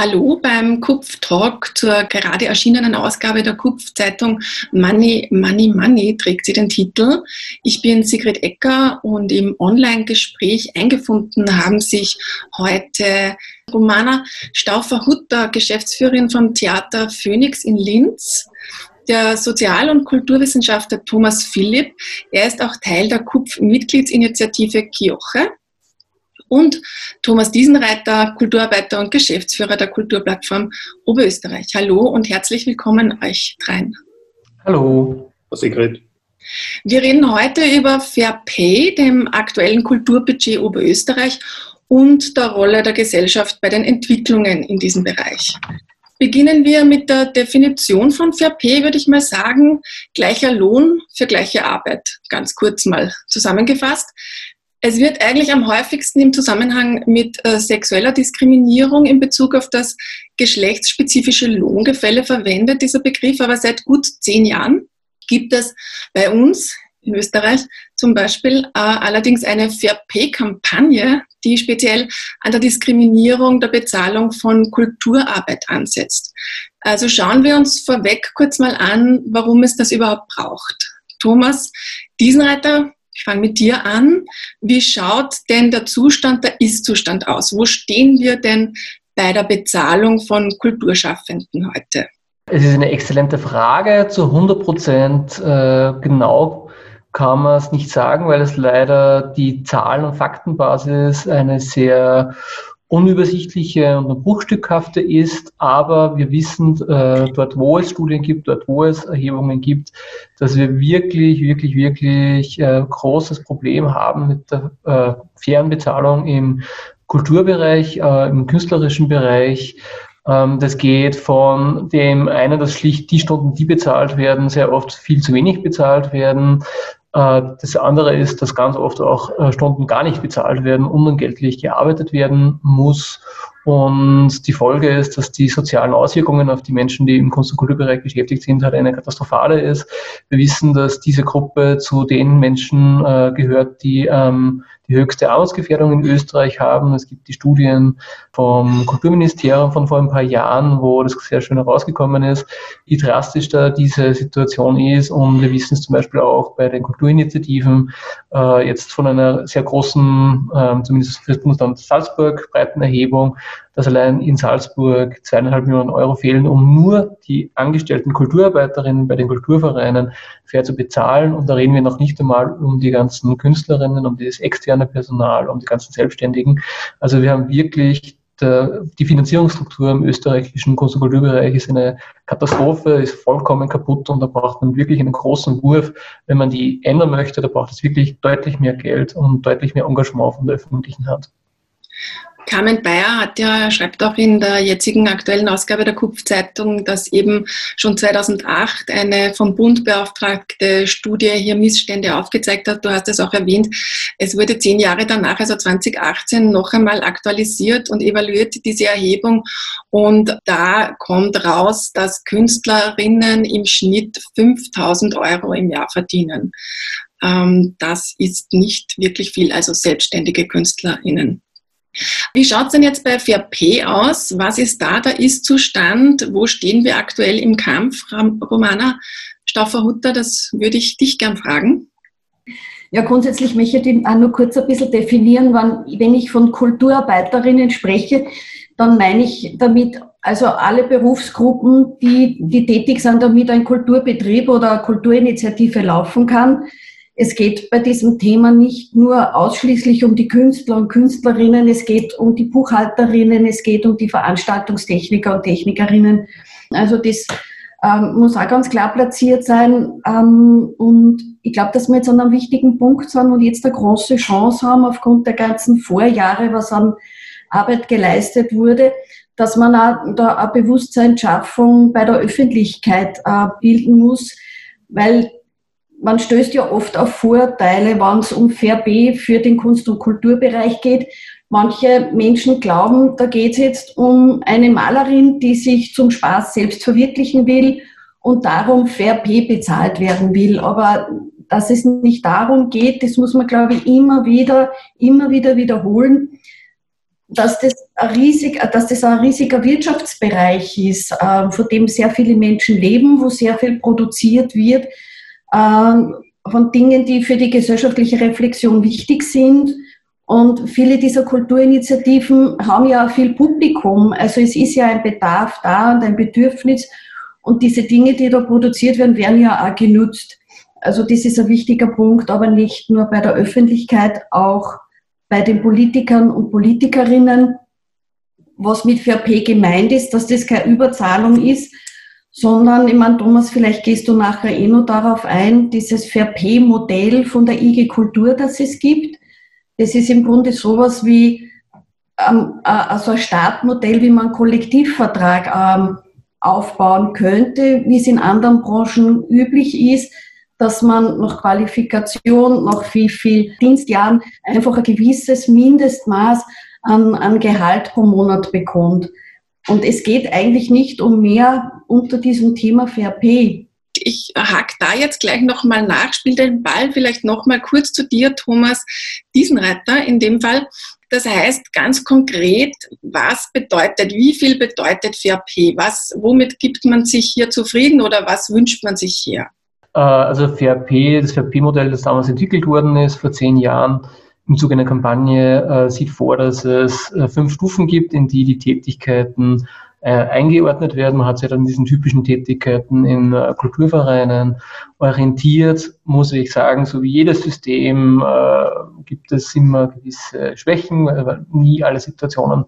Hallo beim Kupf-Talk zur gerade erschienenen Ausgabe der Kupf-Zeitung Money, Money, Money trägt sie den Titel. Ich bin Sigrid Ecker und im Online-Gespräch eingefunden haben sich heute Romana Stauffer-Hutter, Geschäftsführerin vom Theater Phoenix in Linz, der Sozial- und Kulturwissenschaftler Thomas Philipp. Er ist auch Teil der KUPF-Mitgliedsinitiative Kioche und Thomas Diesenreiter, Kulturarbeiter und Geschäftsführer der Kulturplattform Oberösterreich. Hallo und herzlich willkommen euch dreien. Hallo. Sigrid. Wir reden heute über Fair Pay, dem aktuellen Kulturbudget Oberösterreich und der Rolle der Gesellschaft bei den Entwicklungen in diesem Bereich. Beginnen wir mit der Definition von Fair Pay, würde ich mal sagen, gleicher Lohn für gleiche Arbeit. Ganz kurz mal zusammengefasst. Es wird eigentlich am häufigsten im Zusammenhang mit äh, sexueller Diskriminierung in Bezug auf das geschlechtsspezifische Lohngefälle verwendet, dieser Begriff. Aber seit gut zehn Jahren gibt es bei uns in Österreich zum Beispiel äh, allerdings eine Fair Pay-Kampagne, die speziell an der Diskriminierung der Bezahlung von Kulturarbeit ansetzt. Also schauen wir uns vorweg kurz mal an, warum es das überhaupt braucht. Thomas Diesenreiter, ich fange mit dir an. Wie schaut denn der Zustand, der Ist-Zustand aus? Wo stehen wir denn bei der Bezahlung von Kulturschaffenden heute? Es ist eine exzellente Frage. Zu 100 Prozent äh, genau kann man es nicht sagen, weil es leider die Zahlen- und Faktenbasis eine sehr unübersichtliche und bruchstückhafte ist, aber wir wissen äh, dort, wo es Studien gibt, dort, wo es Erhebungen gibt, dass wir wirklich, wirklich, wirklich äh, großes Problem haben mit der äh, fairen Bezahlung im Kulturbereich, äh, im künstlerischen Bereich. Ähm, das geht von dem einen, dass schlicht die Stunden, die bezahlt werden, sehr oft viel zu wenig bezahlt werden, das andere ist, dass ganz oft auch äh, Stunden gar nicht bezahlt werden, unentgeltlich gearbeitet werden muss. Und die Folge ist, dass die sozialen Auswirkungen auf die Menschen, die im Kunst- und Kulturbereich beschäftigt sind, halt eine katastrophale ist. Wir wissen, dass diese Gruppe zu den Menschen äh, gehört, die ähm, die höchste Armutsgefährdung in Österreich haben. Es gibt die Studien vom Kulturministerium von vor ein paar Jahren, wo das sehr schön herausgekommen ist, wie drastisch da diese Situation ist. Und wir wissen es zum Beispiel auch bei den Kulturinitiativen, äh, jetzt von einer sehr großen, äh, zumindest für das Bundesland Salzburg, breiten Erhebung, dass allein in Salzburg zweieinhalb Millionen Euro fehlen, um nur die angestellten Kulturarbeiterinnen bei den Kulturvereinen fair zu bezahlen. Und da reden wir noch nicht einmal um die ganzen Künstlerinnen, um das externe Personal, um die ganzen Selbstständigen. Also wir haben wirklich die Finanzierungsstruktur im österreichischen Kunst- und Kulturbereich ist eine Katastrophe, ist vollkommen kaputt und da braucht man wirklich einen großen Wurf. Wenn man die ändern möchte, da braucht es wirklich deutlich mehr Geld und deutlich mehr Engagement von der öffentlichen Hand. Carmen Bayer hat ja, schreibt auch in der jetzigen aktuellen Ausgabe der Kupf-Zeitung, dass eben schon 2008 eine vom Bund beauftragte Studie hier Missstände aufgezeigt hat. Du hast es auch erwähnt. Es wurde zehn Jahre danach, also 2018, noch einmal aktualisiert und evaluiert diese Erhebung. Und da kommt raus, dass Künstlerinnen im Schnitt 5000 Euro im Jahr verdienen. Ähm, das ist nicht wirklich viel, also selbstständige KünstlerInnen. Wie schaut es denn jetzt bei FAP aus? Was ist da der Ist-Zustand? Wo stehen wir aktuell im Kampf? Romana Stauffer-Hutter, das würde ich dich gern fragen. Ja, grundsätzlich möchte ich auch nur kurz ein bisschen definieren, wann, wenn ich von Kulturarbeiterinnen spreche, dann meine ich damit also alle Berufsgruppen, die, die tätig sind, damit ein Kulturbetrieb oder eine Kulturinitiative laufen kann es geht bei diesem Thema nicht nur ausschließlich um die Künstler und Künstlerinnen, es geht um die Buchhalterinnen, es geht um die Veranstaltungstechniker und Technikerinnen. Also das ähm, muss auch ganz klar platziert sein. Ähm, und ich glaube, dass wir jetzt an einem wichtigen Punkt sind und jetzt eine große Chance haben, aufgrund der ganzen Vorjahre, was an Arbeit geleistet wurde, dass man auch, da eine Bewusstseinsschaffung bei der Öffentlichkeit äh, bilden muss, weil man stößt ja oft auf Vorurteile, wenn es um Fair B für den Kunst- und Kulturbereich geht. Manche Menschen glauben, da geht es jetzt um eine Malerin, die sich zum Spaß selbst verwirklichen will und darum Fair P bezahlt werden will. Aber dass es nicht darum geht, das muss man, glaube ich, immer wieder, immer wieder wiederholen, dass das ein, riesig, dass das ein riesiger Wirtschaftsbereich ist, äh, von dem sehr viele Menschen leben, wo sehr viel produziert wird, von Dingen, die für die gesellschaftliche Reflexion wichtig sind und viele dieser Kulturinitiativen haben ja viel Publikum. Also es ist ja ein Bedarf da und ein Bedürfnis. Und diese Dinge, die da produziert werden, werden ja auch genutzt. Also das ist ein wichtiger Punkt, aber nicht nur bei der Öffentlichkeit, auch bei den Politikern und Politikerinnen. Was mit VP gemeint ist, dass das keine Überzahlung ist, sondern, ich meine, Thomas, vielleicht gehst du nachher eh noch darauf ein, dieses VP-Modell von der IG Kultur, das es gibt das ist im Grunde sowas wie ähm, also ein Startmodell, wie man einen Kollektivvertrag ähm, aufbauen könnte, wie es in anderen Branchen üblich ist, dass man nach Qualifikation, nach wie viel Dienstjahren einfach ein gewisses Mindestmaß an, an Gehalt pro Monat bekommt. Und es geht eigentlich nicht um mehr unter diesem Thema Fair Pay ich hack da jetzt gleich nochmal nach, spiele den Ball vielleicht nochmal kurz zu dir, Thomas Diesenreiter in dem Fall. Das heißt ganz konkret, was bedeutet, wie viel bedeutet FairP? Was, womit gibt man sich hier zufrieden oder was wünscht man sich hier? Äh, also FairP, das FairP-Modell, das damals entwickelt worden ist, vor zehn Jahren, im Zuge einer Kampagne, äh, sieht vor, dass es äh, fünf Stufen gibt, in die die Tätigkeiten äh, eingeordnet werden. Man hat sich dann diesen typischen Tätigkeiten in äh, Kulturvereinen orientiert, muss ich sagen, so wie jedes System äh, gibt es immer gewisse Schwächen, weil nie alle Situationen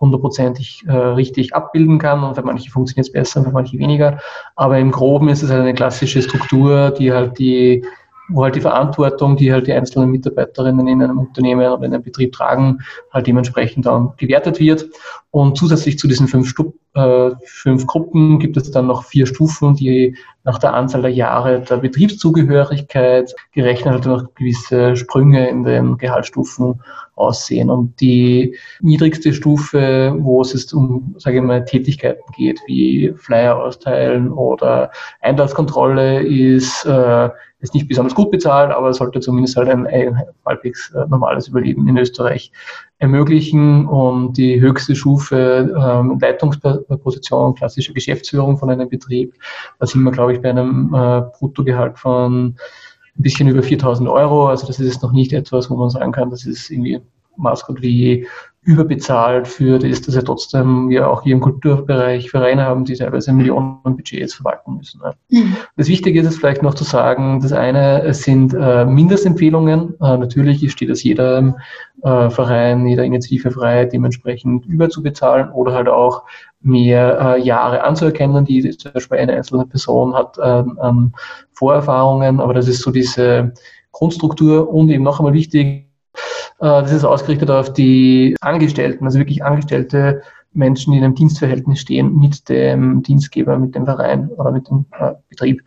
hundertprozentig äh, richtig abbilden kann und für manche funktioniert es besser und für manche weniger. Aber im Groben ist es halt eine klassische Struktur, die halt die wo halt die Verantwortung, die halt die einzelnen Mitarbeiterinnen in einem Unternehmen oder in einem Betrieb tragen, halt dementsprechend dann gewertet wird. Und zusätzlich zu diesen fünf, Stu äh, fünf Gruppen gibt es dann noch vier Stufen, die nach der Anzahl der Jahre der Betriebszugehörigkeit gerechnet halt noch gewisse Sprünge in den Gehaltsstufen aussehen. Und die niedrigste Stufe, wo es jetzt um, sage ich mal, Tätigkeiten geht, wie Flyer austeilen oder Einlasskontrolle, ist äh, ist nicht besonders gut bezahlt, aber sollte zumindest halt ein, ein halbwegs äh, normales Überleben in Österreich ermöglichen. Und die höchste Stufe ähm, Leitungsposition, klassische Geschäftsführung von einem Betrieb, da sind wir, glaube ich, bei einem äh, Bruttogehalt von ein bisschen über 4000 Euro. Also das ist jetzt noch nicht etwas, wo man sagen kann, das ist irgendwie Maßgott wie überbezahlt für das, dass ja trotzdem wir auch hier im Kulturbereich Vereine haben, die teilweise Millionen Budgets verwalten müssen. Mhm. Das Wichtige ist es vielleicht noch zu sagen, das eine sind äh, Mindestempfehlungen. Äh, natürlich steht es jedem äh, Verein, jeder Initiative frei, dementsprechend überzubezahlen oder halt auch mehr äh, Jahre anzuerkennen, die zum Beispiel eine einzelne Person hat ähm, an Vorerfahrungen, aber das ist so diese Grundstruktur und eben noch einmal wichtig, das ist ausgerichtet auf die Angestellten, also wirklich angestellte Menschen, die in einem Dienstverhältnis stehen mit dem Dienstgeber, mit dem Verein oder mit dem äh, Betrieb.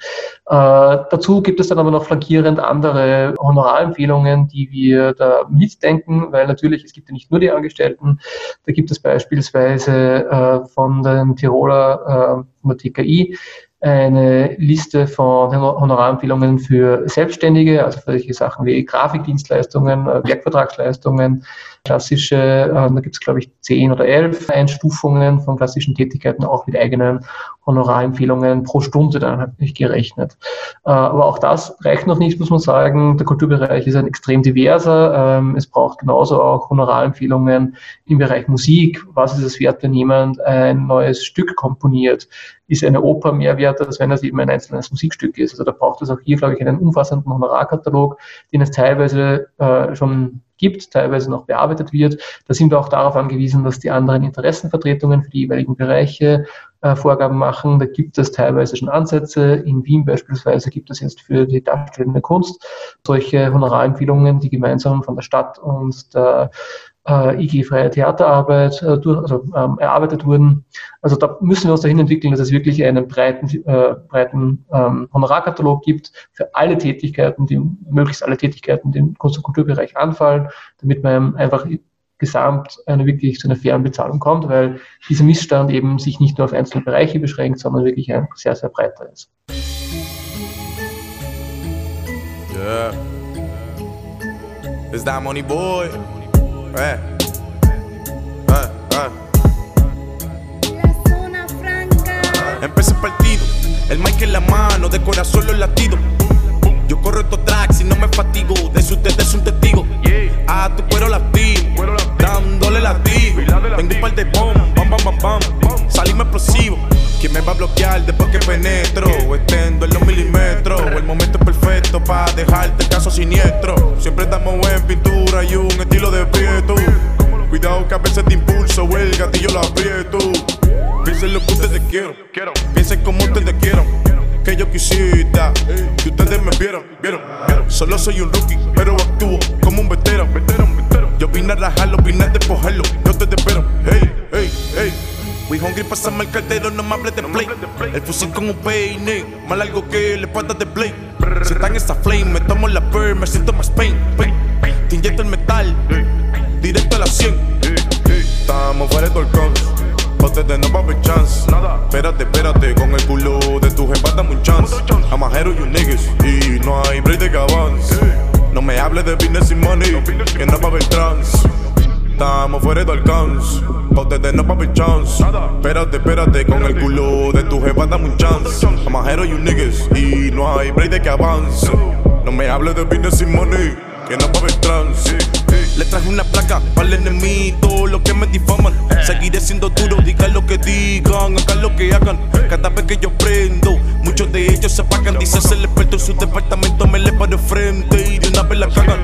Äh, dazu gibt es dann aber noch flankierend andere Honorarempfehlungen, die wir da mitdenken, weil natürlich es gibt ja nicht nur die Angestellten. Da gibt es beispielsweise äh, von den Tiroler, äh, von der TKI, eine Liste von Honorarempfehlungen für Selbstständige, also für solche Sachen wie Grafikdienstleistungen, äh, Werkvertragsleistungen, klassische, äh, da gibt es glaube ich zehn oder elf Einstufungen von klassischen Tätigkeiten, auch mit eigenen Honorarempfehlungen pro Stunde dann nicht gerechnet. Äh, aber auch das reicht noch nicht, muss man sagen. Der Kulturbereich ist ein extrem diverser. Ähm, es braucht genauso auch Honorarempfehlungen im Bereich Musik. Was ist es wert, wenn jemand ein neues Stück komponiert? Ist eine Oper mehr wert, als wenn es eben ein einzelnes Musikstück ist? Also da braucht es auch hier, glaube ich, einen umfassenden Honorarkatalog, den es teilweise äh, schon gibt, teilweise noch bearbeitet wird. Da sind wir auch darauf angewiesen, dass die anderen Interessenvertretungen für die jeweiligen Bereiche äh, Vorgaben machen. Da gibt es teilweise schon Ansätze. In Wien beispielsweise gibt es jetzt für die darstellende Kunst solche Honorarempfehlungen, die gemeinsam von der Stadt und der äh, IG-freie Theaterarbeit äh, durch, also, ähm, erarbeitet wurden. Also da müssen wir uns dahin entwickeln, dass es wirklich einen breiten, äh, breiten ähm, Honorarkatalog gibt für alle Tätigkeiten, die möglichst alle Tätigkeiten, die im Kunst- und Kulturbereich anfallen, damit man einfach gesamt eine wirklich zu einer fairen Bezahlung kommt, weil dieser Missstand eben sich nicht nur auf einzelne Bereiche beschränkt, sondern wirklich ein sehr, sehr breiter ist. Yeah. It's that money boy. Eh. Eh, eh. Empecé el partido, el mic en la mano, de corazón los latidos. Yo corro estos tracks y no me fatigo, de eso ustedes son testigos. A tu cuero latido, dándole latido. Tengo un par de bom, bam, bam, bam, bam. Salimos explosivo. ¿Quién me va a bloquear después que penetro? Extendo en para dejarte el caso siniestro. Siempre estamos en pintura y un estilo de prieto. Cuidado que a veces te impulso, el gatillo lo aprieto. Piensen lo que ustedes quiero. Piensen como ustedes quieran. Que yo quisiera que ustedes me vieran, vieron, Solo soy un rookie, pero actúo como un veterano. Yo vine a rajarlo, vine a despojarlo. Yo te espero, hey. Hungry, pasame el caldero, no me hables de play. El fusil con un peine, más largo que le patas de play. Si están esa flame, me tomo la perm, me siento más pain. Te inyecto el metal, directo a la 100. Estamos fuera de Dolcón, ustedes no va chance. Espérate, espérate, con el culo de tu jefa dame un chance. Amajero you niggas, y no hay break de que No me hables de business y money, que no va a haber trans. Estamos fuera de alcance. Pa' ustedes no papi chance. Espérate, espérate, con el culo de tu jefa dame un chance. Amajero you niggas y no hay break de que avance. No me hables de business y money, que no pa' ver trans. Le traje una placa para el enemigo, lo que me difaman. Seguiré siendo duro, digan lo que digan, hagan lo que hagan. Cada vez que yo prendo, muchos de ellos se apagan. Dice el experto en su departamento, me le paro frente y de una vez la cagan.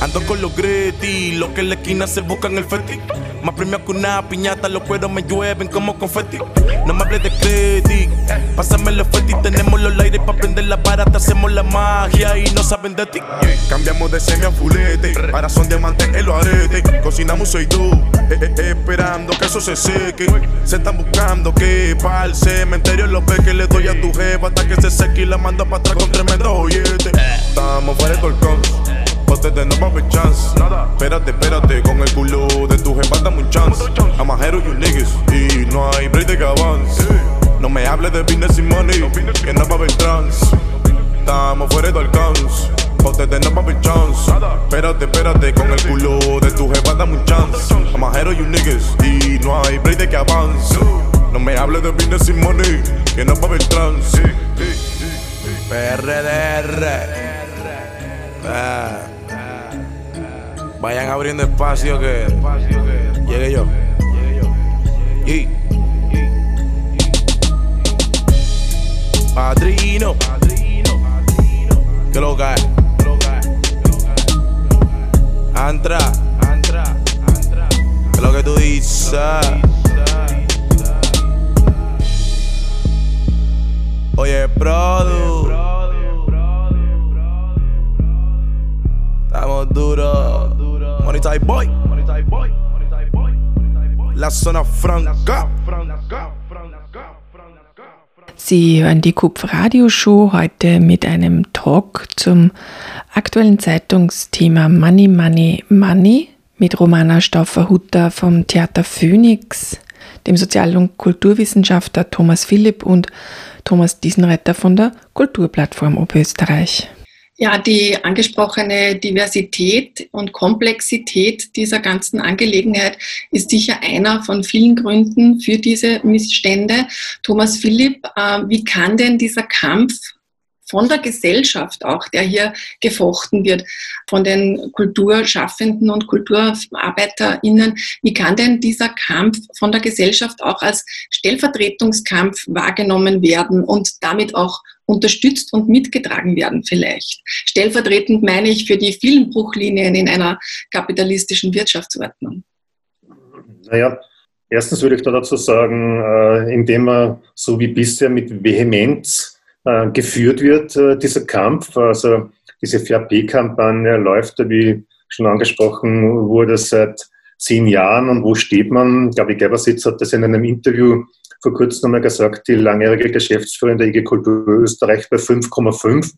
Ando con los Greti, los que en la esquina se buscan el feti. Más premio que una piñata, los cueros me llueven como confeti. No me hables de credit, pásame los feti. Tenemos los aires para prender la barata, hacemos la magia y no saben de ti. Cambiamos de semi a fulete, ahora son diamantes en los aretes. Cocinamos soy tú, eh, eh, esperando que eso se seque. Se están buscando que para el cementerio los que le doy a tu jefa hasta que se seque y la mando para atrás con tremendo joyete. Estamos fuera de colcón ustedes no va a haber chance. Espérate, espérate, con el culo de tu jefa dame un chance. Amajero you niggas y no hay break de que avance. No me hables de business y money, que no va a trans. Estamos fuera de alcance. Ustedes no va a haber chance. Espérate, espérate, con el culo de tu jefa dame un chance. Amajero you niggas y no hay break de que avance. No me hables de business y money, que no va a trans. PRDR. Ah. Vayan abriendo espacio que llegue yo. Y Padrino, que lo cae. Antra, que lo que tú dices. Oye, Produ. Money Boy. La Zona Franca. Sie hören die Kupf-Radio-Show heute mit einem Talk zum aktuellen Zeitungsthema Money, Money, Money mit Romana Stauffer-Hutter vom Theater Phoenix, dem Sozial- und Kulturwissenschaftler Thomas Philipp und Thomas Diesenreiter von der Kulturplattform Oberösterreich. Ja, die angesprochene Diversität und Komplexität dieser ganzen Angelegenheit ist sicher einer von vielen Gründen für diese Missstände. Thomas Philipp, äh, wie kann denn dieser Kampf von der Gesellschaft auch, der hier gefochten wird, von den Kulturschaffenden und KulturarbeiterInnen. Wie kann denn dieser Kampf von der Gesellschaft auch als Stellvertretungskampf wahrgenommen werden und damit auch unterstützt und mitgetragen werden vielleicht? Stellvertretend meine ich für die vielen Bruchlinien in einer kapitalistischen Wirtschaftsordnung. Naja, erstens würde ich da dazu sagen, äh, indem man so wie bisher mit Vehemenz äh, geführt wird, äh, dieser Kampf. Also diese Fair P-Kampagne läuft, wie schon angesprochen wurde, seit zehn Jahren und wo steht man? Glaube, Gebersitz hat das in einem Interview vor kurzem nochmal gesagt, die langjährige Geschäftsführerin der IG Kultur Österreich bei 5,5,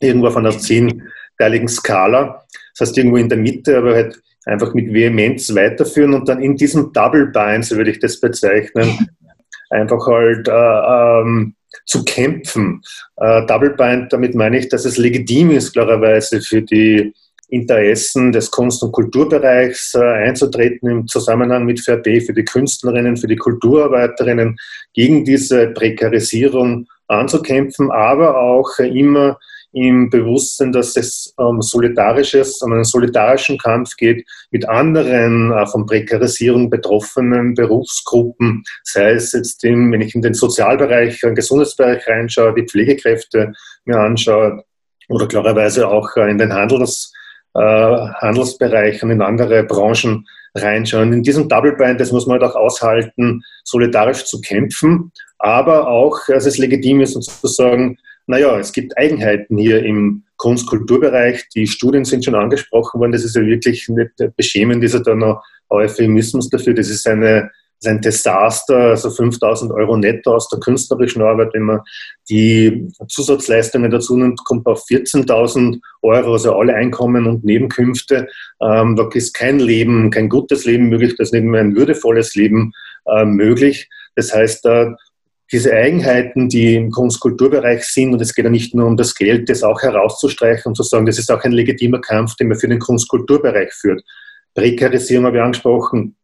irgendwo auf einer zehnteiligen Skala. Das heißt, irgendwo in der Mitte, aber halt einfach mit Vehemenz weiterführen und dann in diesem Double Bind, so würde ich das bezeichnen, einfach halt äh, ähm, zu kämpfen. Äh, Double Bind, damit meine ich, dass es legitim ist, klarerweise für die Interessen des Kunst- und Kulturbereichs äh, einzutreten im Zusammenhang mit FRB für die Künstlerinnen, für die Kulturarbeiterinnen, gegen diese Prekarisierung anzukämpfen, aber auch immer im Bewusstsein, dass es um solidarisches, um einen solidarischen Kampf geht mit anderen äh, von Prekarisierung betroffenen Berufsgruppen, sei es jetzt, im, wenn ich in den Sozialbereich, den Gesundheitsbereich reinschaue, die Pflegekräfte mir anschaue oder klarerweise auch äh, in den Handels, äh, Handelsbereich und in andere Branchen reinschauen. In diesem Double Bind, das muss man halt auch aushalten, solidarisch zu kämpfen, aber auch, dass es legitim ist, sozusagen, naja, es gibt Eigenheiten hier im Kunst-Kulturbereich. Die Studien sind schon angesprochen worden. Das ist ja wirklich nicht beschämend, ja da noch Euphemismus dafür. Das ist eine ist ein Desaster, also 5000 Euro netto aus der künstlerischen Arbeit. Wenn man die Zusatzleistungen dazu nimmt, kommt man auf 14.000 Euro, also alle Einkommen und Nebenkünfte. Ähm, da ist kein Leben, kein gutes Leben möglich, da ist nicht mehr ein würdevolles Leben äh, möglich. Das heißt, äh, diese Eigenheiten, die im Kunst-Kulturbereich sind, und es geht ja nicht nur um das Geld, das auch herauszustreichen und zu sagen, das ist auch ein legitimer Kampf, den man für den Kunst-Kulturbereich führt. Prekarisierung habe ich angesprochen,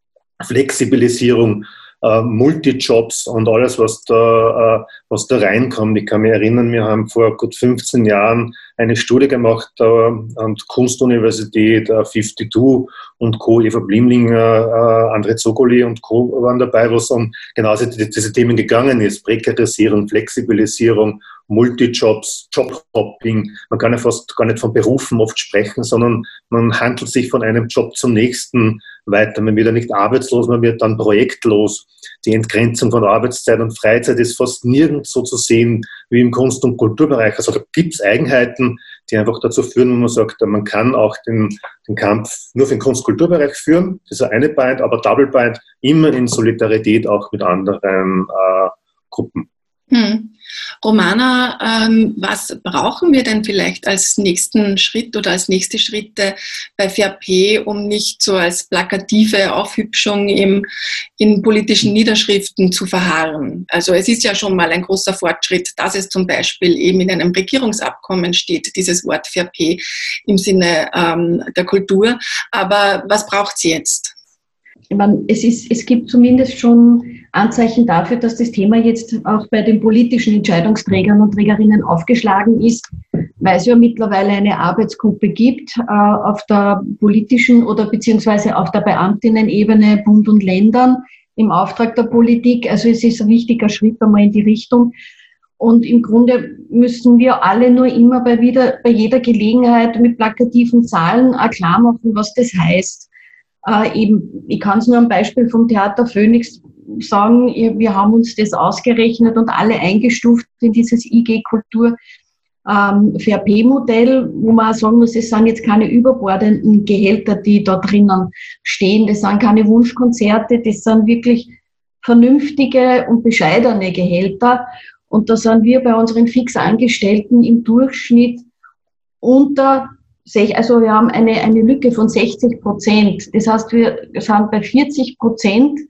Flexibilisierung, äh, Multijobs und alles, was da, äh, was da reinkommt. Ich kann mich erinnern, wir haben vor gut 15 Jahren eine Studie gemacht äh, an der Kunstuniversität, äh, 52 und Co., Eva Blimlinger, äh, André Zogoli und Co. waren dabei, wo es um genau diese, diese Themen gegangen ist. Prekarisierung, Flexibilisierung, Multijobs, Jobhopping. Man kann ja fast gar nicht von Berufen oft sprechen, sondern man handelt sich von einem Job zum nächsten weiter. Man wird ja nicht arbeitslos, man wird dann projektlos. Die Entgrenzung von Arbeitszeit und Freizeit ist fast nirgends so zu sehen wie im Kunst- und Kulturbereich. Also da gibt es Eigenheiten, die einfach dazu führen, wo man sagt, man kann auch den, den Kampf nur für den Kunst- und Kulturbereich führen. Das ist eine Bind, aber Double Bind immer in Solidarität auch mit anderen äh, Gruppen. Hm. Romana, ähm, was brauchen wir denn vielleicht als nächsten Schritt oder als nächste Schritte bei FAP, um nicht so als plakative Aufhübschung im, in politischen Niederschriften zu verharren? Also es ist ja schon mal ein großer Fortschritt, dass es zum Beispiel eben in einem Regierungsabkommen steht, dieses Wort FAP im Sinne ähm, der Kultur. Aber was braucht es jetzt? meine, es, ist, es gibt zumindest schon Anzeichen dafür, dass das Thema jetzt auch bei den politischen Entscheidungsträgern und Trägerinnen aufgeschlagen ist, weil es ja mittlerweile eine Arbeitsgruppe gibt äh, auf der politischen oder beziehungsweise auf der Beamtinnen-Ebene Bund und Ländern im Auftrag der Politik. Also es ist ein wichtiger Schritt einmal in die Richtung. Und im Grunde müssen wir alle nur immer bei, wieder, bei jeder Gelegenheit mit plakativen Zahlen klar machen, was das heißt. Äh, eben, ich kann es nur am Beispiel vom Theater Phoenix sagen, wir haben uns das ausgerechnet und alle eingestuft in dieses IG-Kultur. Ähm, VRP-Modell, wo man sagen muss, es sind jetzt keine überbordenden Gehälter, die da drinnen stehen. Das sind keine Wunschkonzerte, das sind wirklich vernünftige und bescheidene Gehälter. Und da sind wir bei unseren Fixangestellten im Durchschnitt unter also wir haben eine, eine Lücke von 60 Prozent. Das heißt, wir sind bei 40 Prozent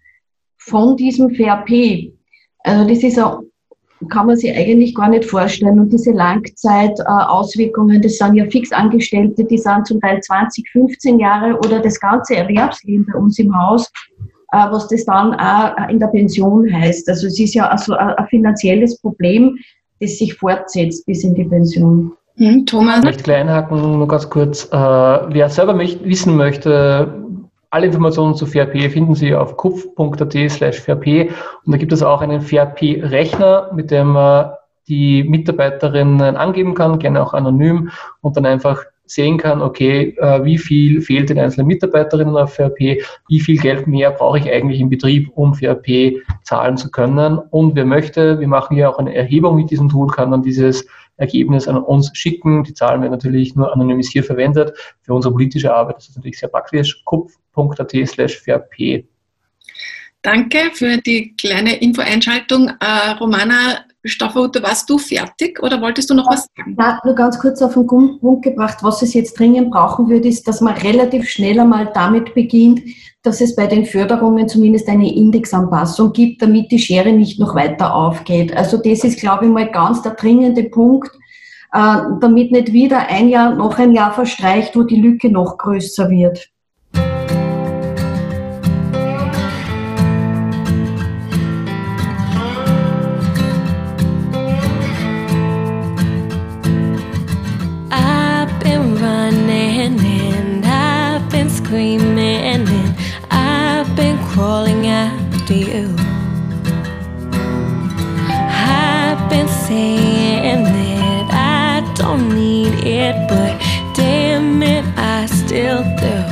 von diesem VRP. Also das ist auch, kann man sich eigentlich gar nicht vorstellen. Und diese Langzeitauswirkungen, das sind ja Fixangestellte, die sind zum Teil 20, 15 Jahre oder das ganze Erwerbsleben bei uns im Haus, äh, was das dann auch in der Pension heißt. Also es ist ja also ein finanzielles Problem, das sich fortsetzt bis in die Pension. Hm, Thomas? Ich möchte gleich einhaken, nur ganz kurz. Äh, wer selber wissen möchte, alle Informationen zu FAP finden Sie auf kupf.at slash FAP und da gibt es auch einen FAP-Rechner, mit dem man die Mitarbeiterinnen angeben kann, gerne auch anonym und dann einfach sehen kann, okay, äh, wie viel fehlt den einzelnen Mitarbeiterinnen auf FAP, wie viel Geld mehr brauche ich eigentlich im Betrieb, um FAP zahlen zu können. Und wer möchte, wir machen ja auch eine Erhebung mit diesem Tool, kann dann dieses Ergebnis an uns schicken. Die Zahlen werden natürlich nur anonymisiert verwendet. Für unsere politische Arbeit ist das natürlich sehr praktisch. kupf.at slash. Danke für die kleine Infoeinschaltung. Äh, Romana Stofferhutter, warst du fertig oder wolltest du noch was sagen? Ja, nur ganz kurz auf den Punkt gebracht. Was es jetzt dringend brauchen würde, ist, dass man relativ schnell einmal damit beginnt, dass es bei den Förderungen zumindest eine Indexanpassung gibt, damit die Schere nicht noch weiter aufgeht. Also das ist, glaube ich, mal ganz der dringende Punkt, äh, damit nicht wieder ein Jahr, noch ein Jahr verstreicht, wo die Lücke noch größer wird. screaming I've been crawling after you. I've been saying that I don't need it but damn it I still do.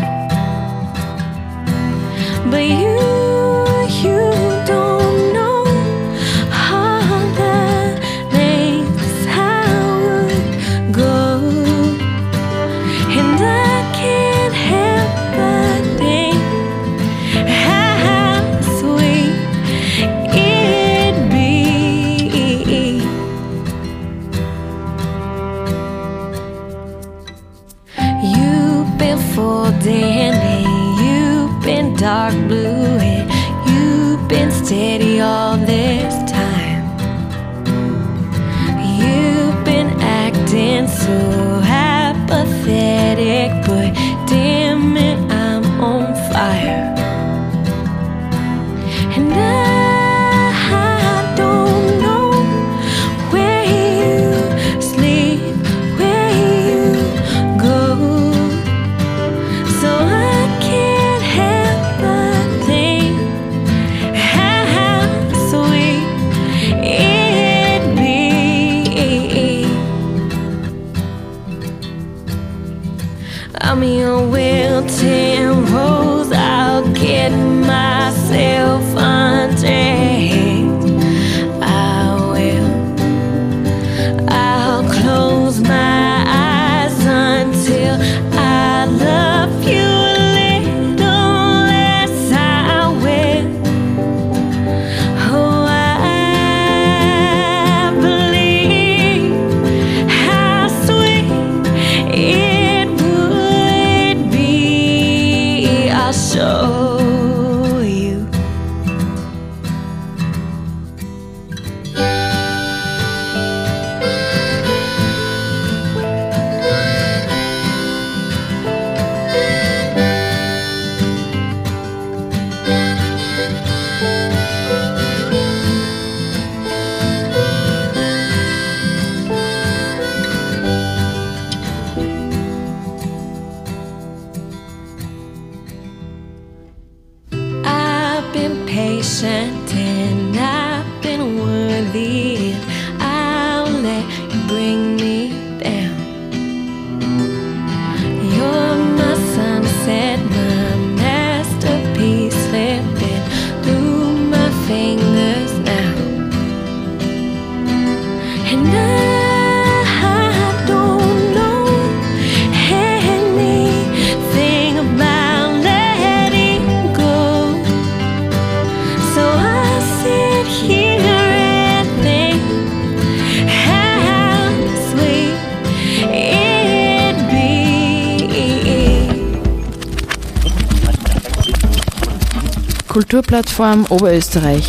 Kulturplattform Oberösterreich.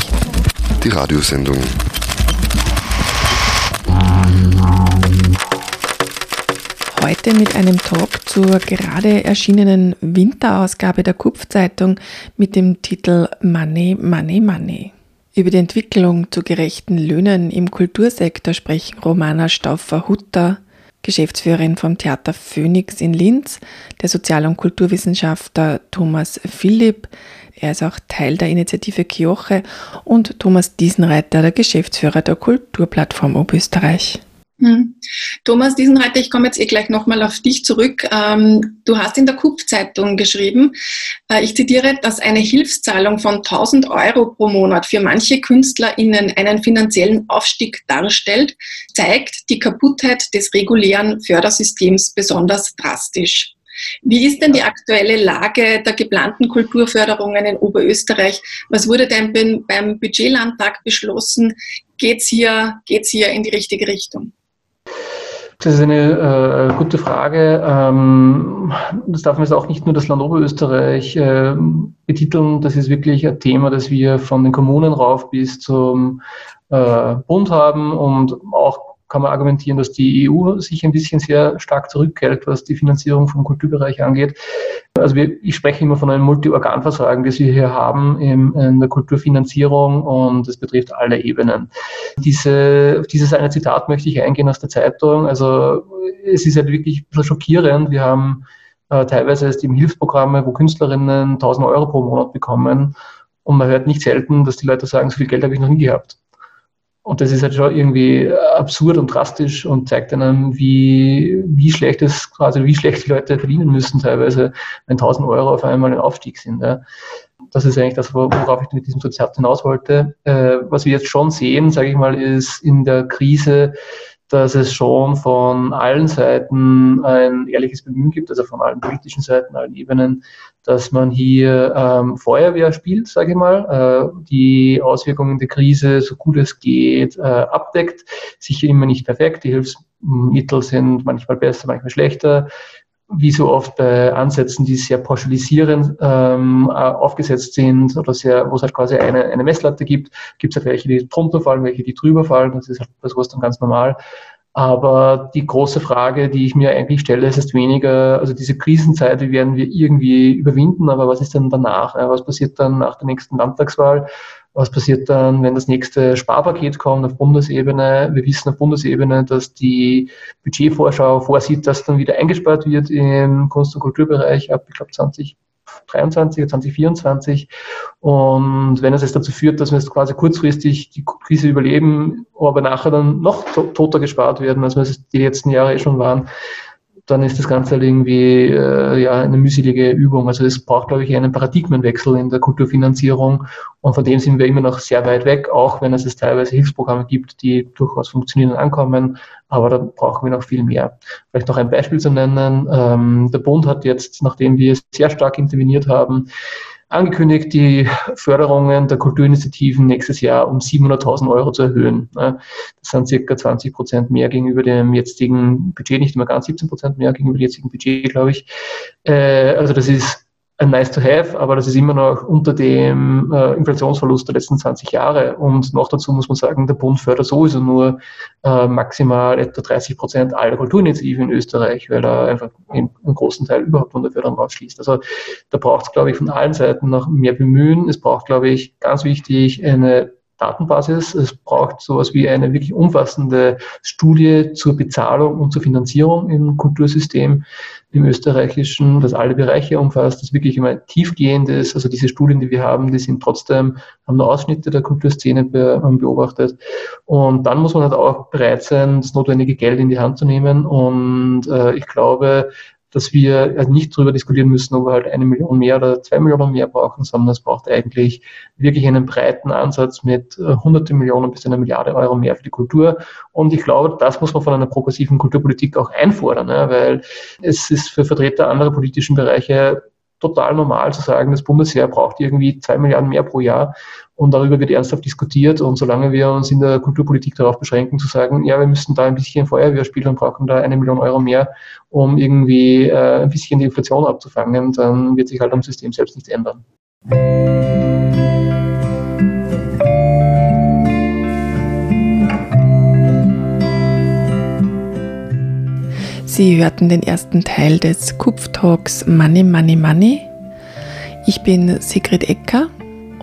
Die Radiosendung. Heute mit einem Talk zur gerade erschienenen Winterausgabe der Kupfzeitung mit dem Titel Money, Money, Money. Über die Entwicklung zu gerechten Löhnen im Kultursektor sprechen Romana Stauffer-Hutter, Geschäftsführerin vom Theater Phoenix in Linz, der Sozial- und Kulturwissenschaftler Thomas Philipp, er ist auch Teil der Initiative Kioche und Thomas Diesenreiter, der Geschäftsführer der Kulturplattform Oberösterreich. Hm. Thomas Diesenreiter, ich komme jetzt eh gleich nochmal auf dich zurück. Ähm, du hast in der KUP-Zeitung geschrieben, äh, ich zitiere, dass eine Hilfszahlung von 1000 Euro pro Monat für manche KünstlerInnen einen finanziellen Aufstieg darstellt, zeigt die Kaputtheit des regulären Fördersystems besonders drastisch. Wie ist denn die aktuelle Lage der geplanten Kulturförderungen in Oberösterreich? Was wurde denn beim Budgetlandtag beschlossen? Geht es hier, geht's hier in die richtige Richtung? Das ist eine äh, gute Frage. Ähm, das darf man jetzt auch nicht nur das Land Oberösterreich äh, betiteln. Das ist wirklich ein Thema, das wir von den Kommunen rauf bis zum äh, Bund haben und auch kann man argumentieren, dass die EU sich ein bisschen sehr stark zurückhält, was die Finanzierung vom Kulturbereich angeht. Also wir, ich spreche immer von einem Multi-Organ-Versagen, das wir hier haben in, in, der Kulturfinanzierung und es betrifft alle Ebenen. Diese, dieses eine Zitat möchte ich eingehen aus der Zeitung. Also es ist halt wirklich schockierend. Wir haben äh, teilweise erst eben Hilfsprogramme, wo Künstlerinnen 1000 Euro pro Monat bekommen und man hört nicht selten, dass die Leute sagen, so viel Geld habe ich noch nie gehabt. Und das ist halt schon irgendwie absurd und drastisch und zeigt einem, wie, wie schlecht es quasi, wie schlecht die Leute verdienen müssen teilweise, wenn 1000 Euro auf einmal ein Aufstieg sind. Ja. Das ist eigentlich das, worauf ich mit diesem Sozial hinaus wollte. Äh, was wir jetzt schon sehen, sage ich mal, ist in der Krise, dass es schon von allen Seiten ein ehrliches Bemühen gibt, also von allen politischen Seiten, allen Ebenen, dass man hier ähm, Feuerwehr spielt, sage ich mal, äh, die Auswirkungen der Krise so gut es geht äh, abdeckt. Sicher immer nicht perfekt, die Hilfsmittel sind manchmal besser, manchmal schlechter. Wie so oft bei Ansätzen, die sehr pauschalisierend ähm, aufgesetzt sind oder sehr, wo es halt quasi eine, eine Messlatte gibt, gibt es halt welche, die drunter fallen, welche, die drüber fallen. Das ist halt bei sowas dann ganz normal. Aber die große Frage, die ich mir eigentlich stelle, ist jetzt weniger, also diese Krisenzeit, werden wir irgendwie überwinden, aber was ist denn danach? Was passiert dann nach der nächsten Landtagswahl? Was passiert dann, wenn das nächste Sparpaket kommt auf Bundesebene? Wir wissen auf Bundesebene, dass die Budgetvorschau vorsieht, dass dann wieder eingespart wird im Kunst- und Kulturbereich ab, ich glaube, 20 2023, 2024. Und wenn es jetzt dazu führt, dass wir jetzt quasi kurzfristig die Krise überleben, aber nachher dann noch toter gespart werden, als wir es die letzten Jahre eh schon waren, dann ist das Ganze halt irgendwie äh, ja, eine mühselige Übung. Also es braucht, glaube ich, einen Paradigmenwechsel in der Kulturfinanzierung und von dem sind wir immer noch sehr weit weg, auch wenn es es teilweise Hilfsprogramme gibt, die durchaus funktionieren und ankommen, aber da brauchen wir noch viel mehr. Vielleicht noch ein Beispiel zu nennen. Ähm, der Bund hat jetzt, nachdem wir sehr stark interveniert haben, angekündigt, die Förderungen der Kulturinitiativen nächstes Jahr um 700.000 Euro zu erhöhen. Das sind circa 20 Prozent mehr gegenüber dem jetzigen Budget, nicht immer ganz 17 Prozent mehr gegenüber dem jetzigen Budget, glaube ich. Äh, also das ist ein nice to have, aber das ist immer noch unter dem äh, Inflationsverlust der letzten 20 Jahre. Und noch dazu muss man sagen, der Bund fördert sowieso nur äh, maximal etwa 30 Prozent aller Kulturinitiativen in Österreich, weil er einfach einen, einen großen Teil überhaupt von der Förderung ausschließt. Also da braucht es, glaube ich, von allen Seiten noch mehr Bemühen. Es braucht, glaube ich, ganz wichtig eine Datenbasis. Es braucht sowas wie eine wirklich umfassende Studie zur Bezahlung und zur Finanzierung im Kultursystem im österreichischen, das alle Bereiche umfasst, das wirklich immer tiefgehend ist. Also diese Studien, die wir haben, die sind trotzdem, haben nur Ausschnitte der Kulturszene beobachtet. Und dann muss man halt auch bereit sein, das notwendige Geld in die Hand zu nehmen. Und äh, ich glaube, dass wir also nicht darüber diskutieren müssen, ob wir halt eine Million mehr oder zwei Millionen mehr brauchen, sondern es braucht eigentlich wirklich einen breiten Ansatz mit äh, hunderte Millionen bis einer Milliarde Euro mehr für die Kultur. Und ich glaube, das muss man von einer progressiven Kulturpolitik auch einfordern, ne? weil es ist für Vertreter anderer politischen Bereiche total normal zu sagen, das Bundesheer braucht irgendwie zwei Milliarden mehr pro Jahr und darüber wird ernsthaft diskutiert. Und solange wir uns in der Kulturpolitik darauf beschränken, zu sagen, ja, wir müssen da ein bisschen Feuerwehr spielen und brauchen da eine Million Euro mehr, um irgendwie äh, ein bisschen die Inflation abzufangen, dann wird sich halt am System selbst nichts ändern. Sie hörten den ersten Teil des Kupf-Talks Money, Money, Money. Ich bin Sigrid Ecker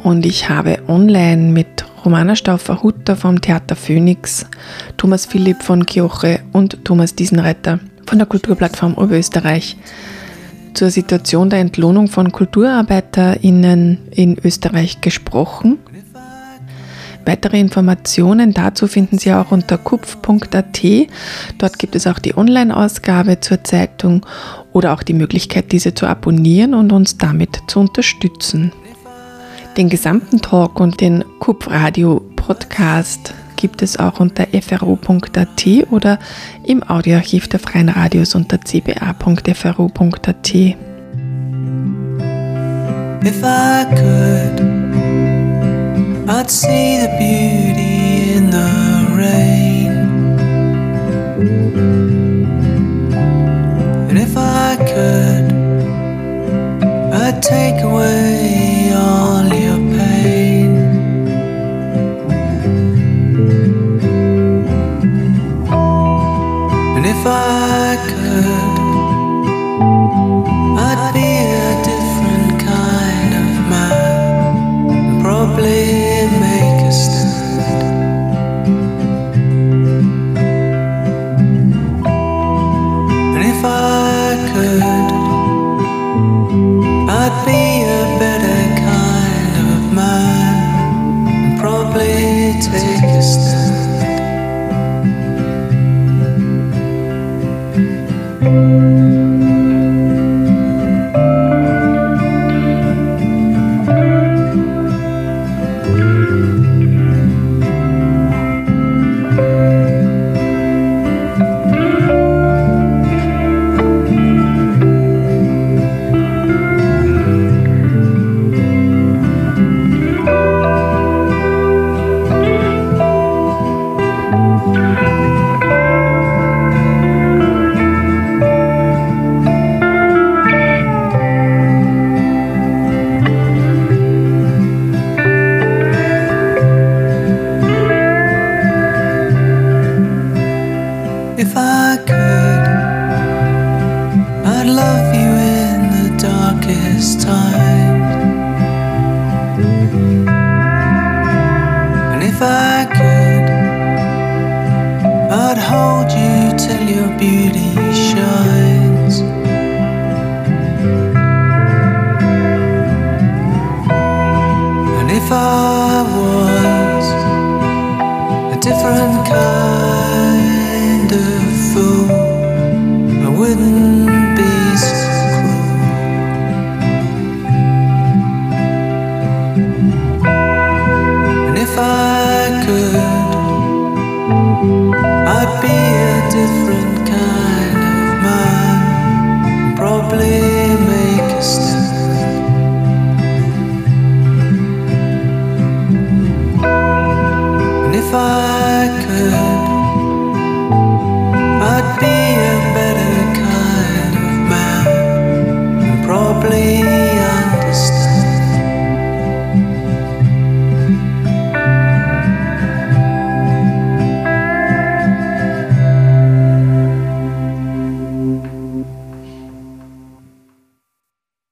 und ich habe online mit Romana Stauffer-Hutter vom Theater Phoenix, Thomas Philipp von Kioche und Thomas Diesenreiter von der Kulturplattform Oberösterreich zur Situation der Entlohnung von KulturarbeiterInnen in Österreich gesprochen. Weitere Informationen dazu finden Sie auch unter kupf.at. Dort gibt es auch die Online-Ausgabe zur Zeitung oder auch die Möglichkeit, diese zu abonnieren und uns damit zu unterstützen. Den gesamten Talk und den Kupf Radio Podcast gibt es auch unter fro.at oder im Audioarchiv der Freien Radios unter cba.fro.at. If I could, I'd see the beauty in the rain. And if I could, I'd take away all your pain. And if I could, I'd be a different kind of man. Probably And if I was